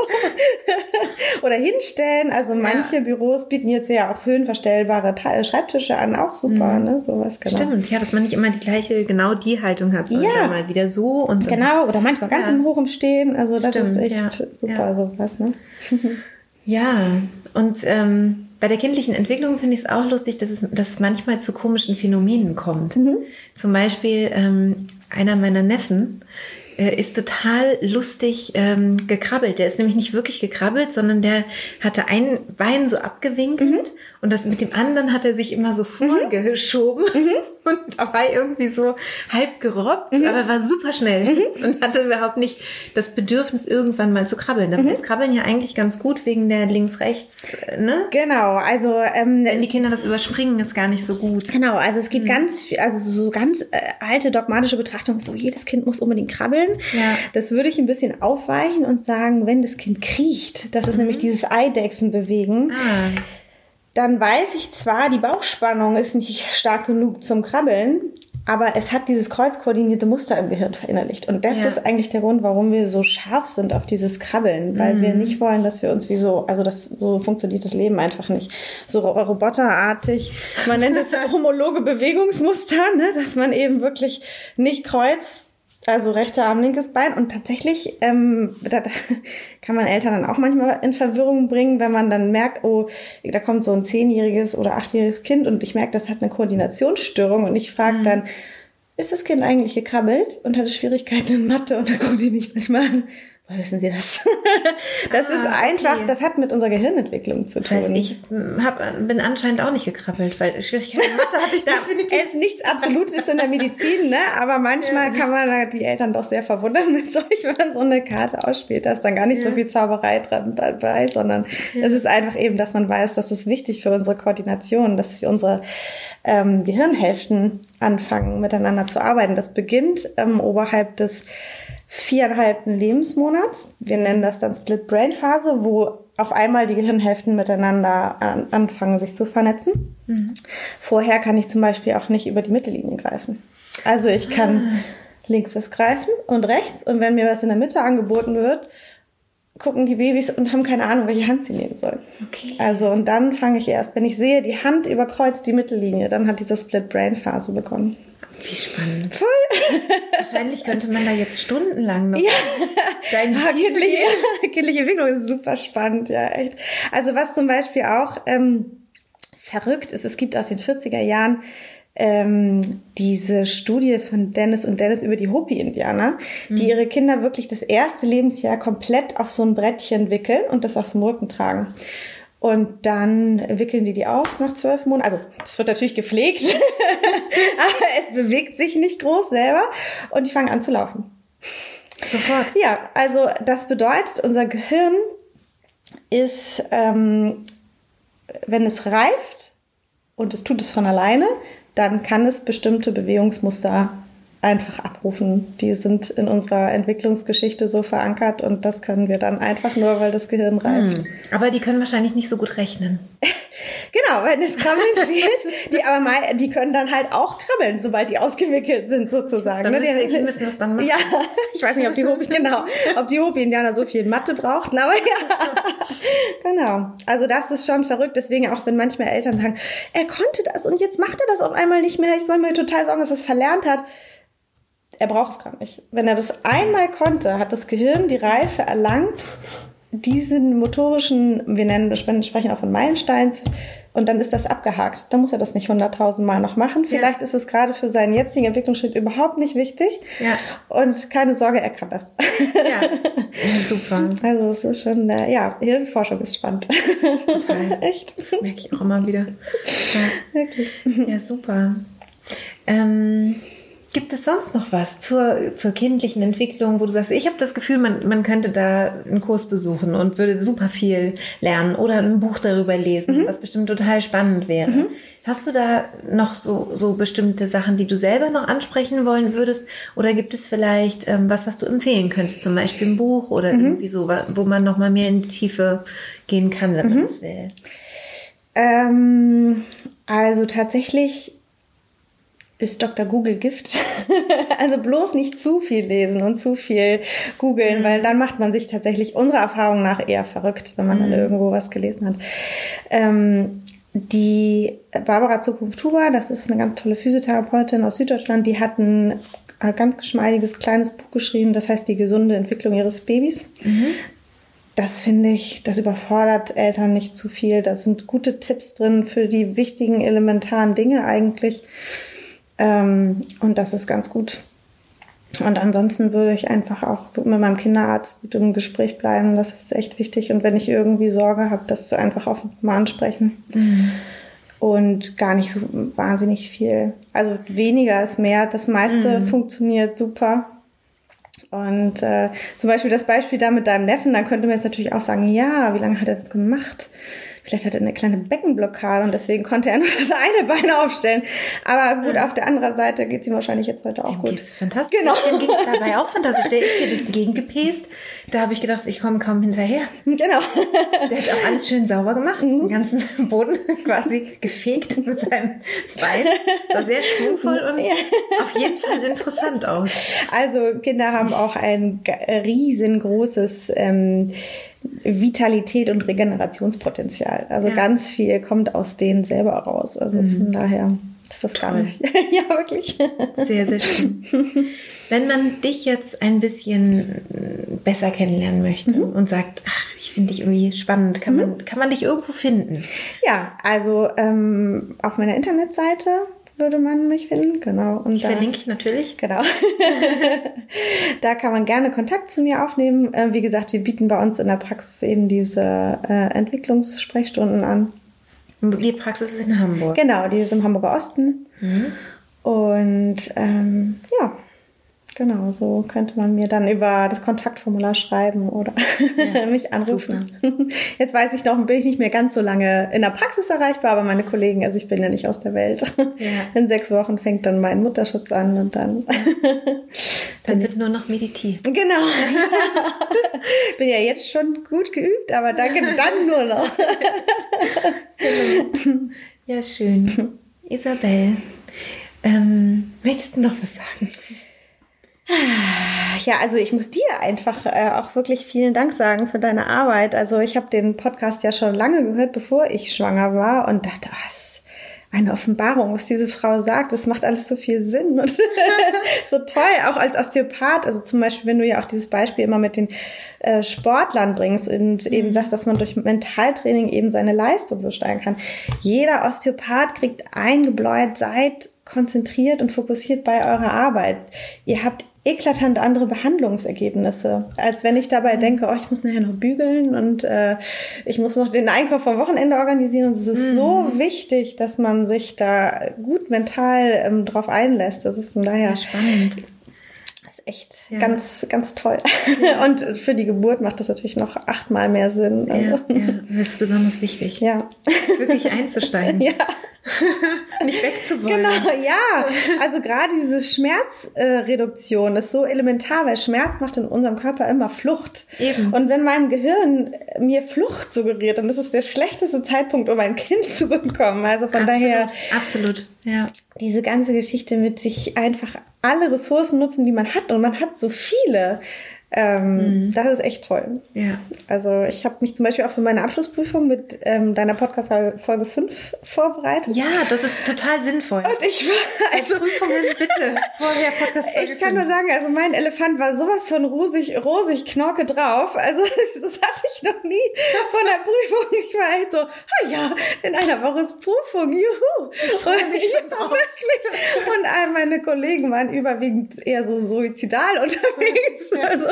*laughs* Oder hinstellen. Also manche ja. Büros bieten jetzt ja auch höhenverstellbare Schreibtische an, auch super, mhm. ne? Sowas, genau. Stimmt, ja, dass man nicht immer die gleiche, genau die Haltung hat, sondern ja. mal wieder so und Genau, oder manchmal ganz ja. hoch im Stehen. Also das Stimmt, ist echt super, sowas, ne? *laughs* ja, und ähm, bei der kindlichen Entwicklung finde ich es auch lustig, dass es, dass es manchmal zu komischen Phänomenen kommt. Mhm. Zum Beispiel ähm, einer meiner Neffen äh, ist total lustig ähm, gekrabbelt. Der ist nämlich nicht wirklich gekrabbelt, sondern der hatte ein Bein so abgewinkelt mhm. Und das mit dem anderen hat er sich immer so mhm. vorgeschoben mhm. *laughs* und dabei irgendwie so halb gerobbt, mhm. aber war super schnell mhm. und hatte überhaupt nicht das Bedürfnis, irgendwann mal zu krabbeln. Dabei ist Krabbeln ja eigentlich ganz gut wegen der links-rechts, ne? Genau, also ähm, wenn die Kinder das überspringen, ist gar nicht so gut. Genau, also es gibt ganz, also so ganz äh, alte dogmatische Betrachtung, so jedes Kind muss unbedingt krabbeln. Ja. Das würde ich ein bisschen aufweichen und sagen, wenn das Kind kriecht, das ist mhm. nämlich dieses Eidechsen bewegen. Ah dann weiß ich zwar, die Bauchspannung ist nicht stark genug zum Krabbeln, aber es hat dieses kreuzkoordinierte Muster im Gehirn verinnerlicht. Und das ja. ist eigentlich der Grund, warum wir so scharf sind auf dieses Krabbeln, weil mhm. wir nicht wollen, dass wir uns wie so, also das, so funktioniert das Leben einfach nicht. So roboterartig. Man nennt es *laughs* homologe Bewegungsmuster, ne, dass man eben wirklich nicht kreuzt also rechter Arm, linkes Bein. Und tatsächlich, ähm, da, da *laughs* kann man Eltern dann auch manchmal in Verwirrung bringen, wenn man dann merkt, oh, da kommt so ein zehnjähriges oder achtjähriges Kind und ich merke, das hat eine Koordinationsstörung und ich frage mhm. dann, ist das Kind eigentlich gekrabbelt und hatte Schwierigkeiten in Mathe? Und dann guckt die mich manchmal an wissen Sie das? *laughs* das ah, ist einfach, okay. das hat mit unserer Gehirnentwicklung zu tun. Das heißt, ich hab, bin anscheinend auch nicht gekrabbelt, weil Schwierigkeiten in Mathe hatte ich *laughs* definitiv. Es ist nichts Absolutes in der Medizin, ne? aber manchmal *laughs* ja. kann man die Eltern doch sehr verwundern mit solch, wenn man so eine Karte ausspielt. Da ist dann gar nicht ja. so viel Zauberei dran dabei, sondern ja. es ist einfach eben, dass man weiß, dass es wichtig für unsere Koordination, dass wir unsere ähm, Gehirnhälften anfangen, miteinander zu arbeiten. Das beginnt ähm, oberhalb des viereinhalbten Lebensmonats. Wir nennen das dann Split-Brain-Phase, wo auf einmal die Gehirnhälften miteinander an, anfangen, sich zu vernetzen. Mhm. Vorher kann ich zum Beispiel auch nicht über die Mittellinie greifen. Also ich kann ah. links was greifen und rechts und wenn mir was in der Mitte angeboten wird, gucken die Babys und haben keine Ahnung, welche Hand sie nehmen sollen. Okay. Also und dann fange ich erst, wenn ich sehe, die Hand überkreuzt die Mittellinie, dann hat diese Split-Brain-Phase begonnen. Wie spannend. Voll. *laughs* Wahrscheinlich könnte man da jetzt stundenlang noch ja. *laughs* sein ah, kindliche, *laughs* kindliche Entwicklung ist super spannend, ja, echt. Also was zum Beispiel auch ähm, verrückt ist, es gibt aus den 40er Jahren ähm, diese Studie von Dennis und Dennis über die Hopi-Indianer, mhm. die ihre Kinder wirklich das erste Lebensjahr komplett auf so ein Brettchen wickeln und das auf dem Rücken tragen. Und dann wickeln die die aus nach zwölf Monaten. Also das wird natürlich gepflegt, *laughs* aber es bewegt sich nicht groß selber und die fangen an zu laufen. Sofort. Ja, also das bedeutet, unser Gehirn ist, ähm, wenn es reift und es tut es von alleine, dann kann es bestimmte Bewegungsmuster einfach abrufen. Die sind in unserer Entwicklungsgeschichte so verankert und das können wir dann einfach nur, weil das Gehirn reift. Hm. Aber die können wahrscheinlich nicht so gut rechnen. *laughs* genau, wenn es Krabbeln *laughs* fehlt. Die, aber mal, die können dann halt auch krabbeln, sobald die ausgewickelt sind sozusagen. Dann ne? müssen, die, sie müssen das dann *laughs* machen. Ja, ich weiß nicht, ob die Hopi, genau, ob die Hopi-Indianer so viel Mathe brauchten, aber ja. genau. Also das ist schon verrückt. Deswegen auch, wenn manchmal Eltern sagen, er konnte das und jetzt macht er das auf einmal nicht mehr. Ich soll mir total sagen, dass er es verlernt hat er braucht es gar nicht. Wenn er das einmal konnte, hat das Gehirn die Reife erlangt, diesen motorischen, wir nennen, wir sprechen auch von Meilensteins, und dann ist das abgehakt. Dann muss er das nicht hunderttausend Mal noch machen. Vielleicht ja. ist es gerade für seinen jetzigen Entwicklungsschritt überhaupt nicht wichtig. Ja. Und keine Sorge, er kann das. Ja, *laughs* super. Also es ist schon, äh, ja, Hirnforschung ist spannend. Total. *laughs* Echt. Das merke ich auch immer wieder. Ja. Wirklich. Ja, super. Ähm, Gibt es sonst noch was zur, zur kindlichen Entwicklung, wo du sagst, ich habe das Gefühl, man, man könnte da einen Kurs besuchen und würde super viel lernen oder ein Buch darüber lesen, mhm. was bestimmt total spannend wäre. Mhm. Hast du da noch so, so bestimmte Sachen, die du selber noch ansprechen wollen würdest? Oder gibt es vielleicht ähm, was, was du empfehlen könntest, zum Beispiel ein Buch oder mhm. irgendwie so, wo man noch mal mehr in die Tiefe gehen kann, wenn man mhm. das will? Ähm, also tatsächlich ist Dr. Google Gift. *laughs* also bloß nicht zu viel lesen und zu viel googeln, mhm. weil dann macht man sich tatsächlich unserer Erfahrung nach eher verrückt, wenn man mhm. dann irgendwo was gelesen hat. Ähm, die Barbara Zukunft-Huber, das ist eine ganz tolle Physiotherapeutin aus Süddeutschland, die hat ein ganz geschmeidiges kleines Buch geschrieben, das heißt Die gesunde Entwicklung ihres Babys. Mhm. Das finde ich, das überfordert Eltern nicht zu viel. Da sind gute Tipps drin für die wichtigen, elementaren Dinge eigentlich. Ähm, und das ist ganz gut. Und ansonsten würde ich einfach auch mit meinem Kinderarzt gut im Gespräch bleiben. Das ist echt wichtig. Und wenn ich irgendwie Sorge habe, das einfach offen mal ansprechen. Mhm. Und gar nicht so wahnsinnig viel. Also weniger ist mehr. Das meiste mhm. funktioniert super. Und äh, zum Beispiel das Beispiel da mit deinem Neffen, dann könnte man jetzt natürlich auch sagen, ja, wie lange hat er das gemacht? Vielleicht hat er eine kleine Beckenblockade und deswegen konnte er nur *laughs* das eine Bein aufstellen. Aber gut, auf der anderen Seite geht es ihm wahrscheinlich jetzt heute auch Dem gut. Geht's fantastisch. Genau. Dem ging es dabei *laughs* auch fantastisch. Der ist hier durch die Gegend gepest. Da habe ich gedacht, ich komme kaum hinterher. Genau. *laughs* Der hat auch alles schön sauber gemacht. Mhm. Den ganzen Boden quasi gefegt mit seinem Bein. War sehr schwungvoll und ja. auf jeden Fall interessant aus. Also Kinder haben auch ein riesengroßes ähm, Vitalität und Regenerationspotenzial. Also ja. ganz viel kommt aus denen selber raus. Also mhm. von daher ist das Toll. gar nicht. *laughs* ja, wirklich. Sehr, sehr schön. Wenn man dich jetzt ein bisschen besser kennenlernen möchte mhm. und sagt, ach, ich finde dich irgendwie spannend, kann, mhm. man, kann man dich irgendwo finden? Ja, also ähm, auf meiner Internetseite würde man mich finden, genau. Und ich da, verlinke ich natürlich. Genau. *laughs* da kann man gerne Kontakt zu mir aufnehmen. Äh, wie gesagt, wir bieten bei uns in der Praxis eben diese äh, Entwicklungssprechstunden an. Die Praxis ist in Hamburg. Genau, die ist im Hamburger Osten. Mhm. Und ähm, ja, Genau, so könnte man mir dann über das Kontaktformular schreiben oder ja, *laughs* mich anrufen. Super. *laughs* Jetzt weiß ich noch, bin ich nicht mehr ganz so lange in der Praxis erreichbar, aber meine Kollegen, also ich bin ja nicht aus der Welt. Ja. *laughs* In sechs Wochen fängt dann mein Mutterschutz an und dann. dann wird nur noch meditiert. Genau. bin ja jetzt schon gut geübt, aber danke, dann nur noch. genau. Ja, schön. Isabel, ähm, möchtest du noch was sagen? Ja, also ich muss dir einfach äh, auch wirklich vielen Dank sagen für deine Arbeit. Also ich habe den Podcast ja schon lange gehört, bevor ich schwanger war und dachte, was eine Offenbarung, was diese Frau sagt. Das macht alles so viel Sinn und *laughs* so toll, auch als Osteopath. Also zum Beispiel, wenn du ja auch dieses Beispiel immer mit den äh, Sportlern bringst und eben mhm. sagst, dass man durch Mentaltraining eben seine Leistung so steigern kann. Jeder Osteopath kriegt eingebläut, seid konzentriert und fokussiert bei eurer Arbeit. Ihr habt eklatant andere Behandlungsergebnisse, als wenn ich dabei denke, oh, ich muss nachher noch bügeln und äh, ich muss noch den Einkauf vom Wochenende organisieren. Und es ist mhm. so wichtig, dass man sich da gut mental ähm, drauf einlässt. Also von daher. Ja, spannend. Das ist echt ja. ganz, ganz toll. Ja. *laughs* Und für die Geburt macht das natürlich noch achtmal mehr Sinn. Also. Ja, ja, das ist besonders wichtig. Ja. Wirklich einzusteigen. *laughs* Ja. *laughs* nicht wegzuwollen. Genau, ja. Also gerade diese Schmerzreduktion äh, ist so elementar, weil Schmerz macht in unserem Körper immer Flucht. Eben. Und wenn mein Gehirn mir Flucht suggeriert, dann ist es der schlechteste Zeitpunkt, um ein Kind zu bekommen. Also von absolut, daher. Absolut, ja. Diese ganze Geschichte mit sich einfach alle Ressourcen nutzen, die man hat. Und man hat so viele. Ähm, mhm. Das ist echt toll. Ja. Also ich habe mich zum Beispiel auch für meine Abschlussprüfung mit ähm, deiner Podcast-Folge 5 vorbereitet. Ja, das ist total sinnvoll. Und ich war, also Prüfungen bitte vorher Podcast-Folge Ich kann nur sagen, also mein Elefant war sowas von rosig, rosig Knorke drauf. Also *laughs* das hatte ich noch nie von der Prüfung. Ich war echt so, ah ja, in einer Woche ist Prüfung, juhu. Ich freue mich schon drauf. Wirklich. Und all meine Kollegen waren überwiegend eher so suizidal *laughs* unterwegs. Ja. Also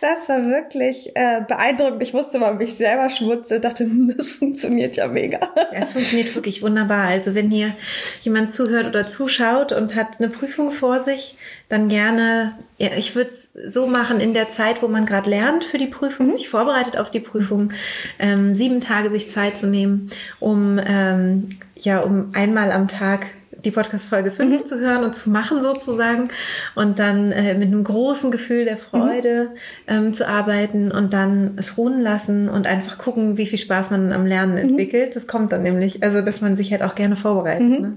das war wirklich äh, beeindruckend. Ich wusste mal, mich selber schmutze, dachte, hm, das funktioniert ja mega. Es funktioniert wirklich wunderbar. Also wenn hier jemand zuhört oder zuschaut und hat eine Prüfung vor sich, dann gerne, ja, ich würde es so machen, in der Zeit, wo man gerade lernt für die Prüfung, mhm. sich vorbereitet auf die Prüfung, ähm, sieben Tage sich Zeit zu nehmen, um ähm, ja, um einmal am Tag die Podcast-Folge 5 mhm. zu hören und zu machen sozusagen und dann äh, mit einem großen Gefühl der Freude mhm. ähm, zu arbeiten und dann es ruhen lassen und einfach gucken, wie viel Spaß man am Lernen mhm. entwickelt. Das kommt dann nämlich, also dass man sich halt auch gerne vorbereitet. Mhm. Ne?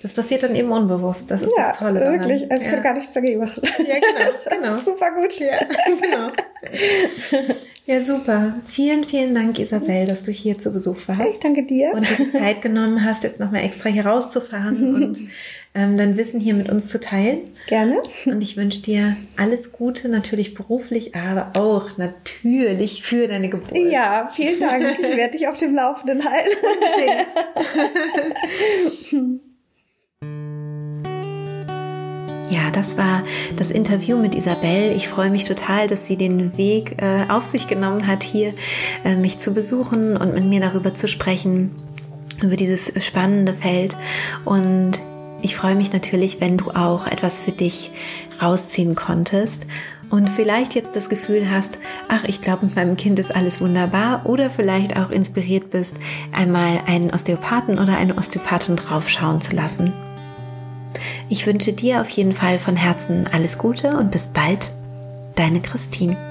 Das passiert dann eben unbewusst. Das ist ja, das Tolle daran. wirklich. Also ich ja. kann gar nichts dagegen machen. Ja, genau. *laughs* Das genau. ist super gut. Ja, *laughs* genau. *laughs* Ja, super. Vielen, vielen Dank, Isabel, dass du hier zu Besuch warst. Ich danke dir. Und dir die Zeit genommen hast, jetzt nochmal extra hier rauszufahren *laughs* und ähm, dein Wissen hier mit uns zu teilen. Gerne. Und ich wünsche dir alles Gute, natürlich beruflich, aber auch natürlich für deine Geburt. Ja, vielen Dank. Ich werde dich auf dem Laufenden halten. *laughs* *laughs* Ja, das war das Interview mit Isabel. Ich freue mich total, dass sie den Weg äh, auf sich genommen hat, hier äh, mich zu besuchen und mit mir darüber zu sprechen, über dieses spannende Feld. Und ich freue mich natürlich, wenn du auch etwas für dich rausziehen konntest und vielleicht jetzt das Gefühl hast, ach, ich glaube, mit meinem Kind ist alles wunderbar oder vielleicht auch inspiriert bist, einmal einen Osteopathen oder eine Osteopathin draufschauen zu lassen. Ich wünsche dir auf jeden Fall von Herzen alles Gute und bis bald, deine Christine.